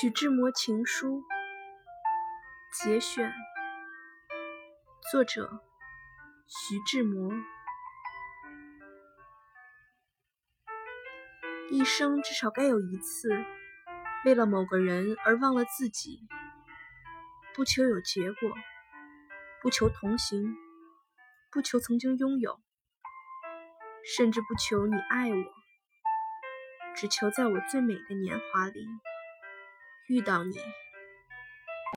徐志摩情书节选，作者徐志摩。一生至少该有一次，为了某个人而忘了自己，不求有结果，不求同行，不求曾经拥有，甚至不求你爱我，只求在我最美的年华里。遇到你。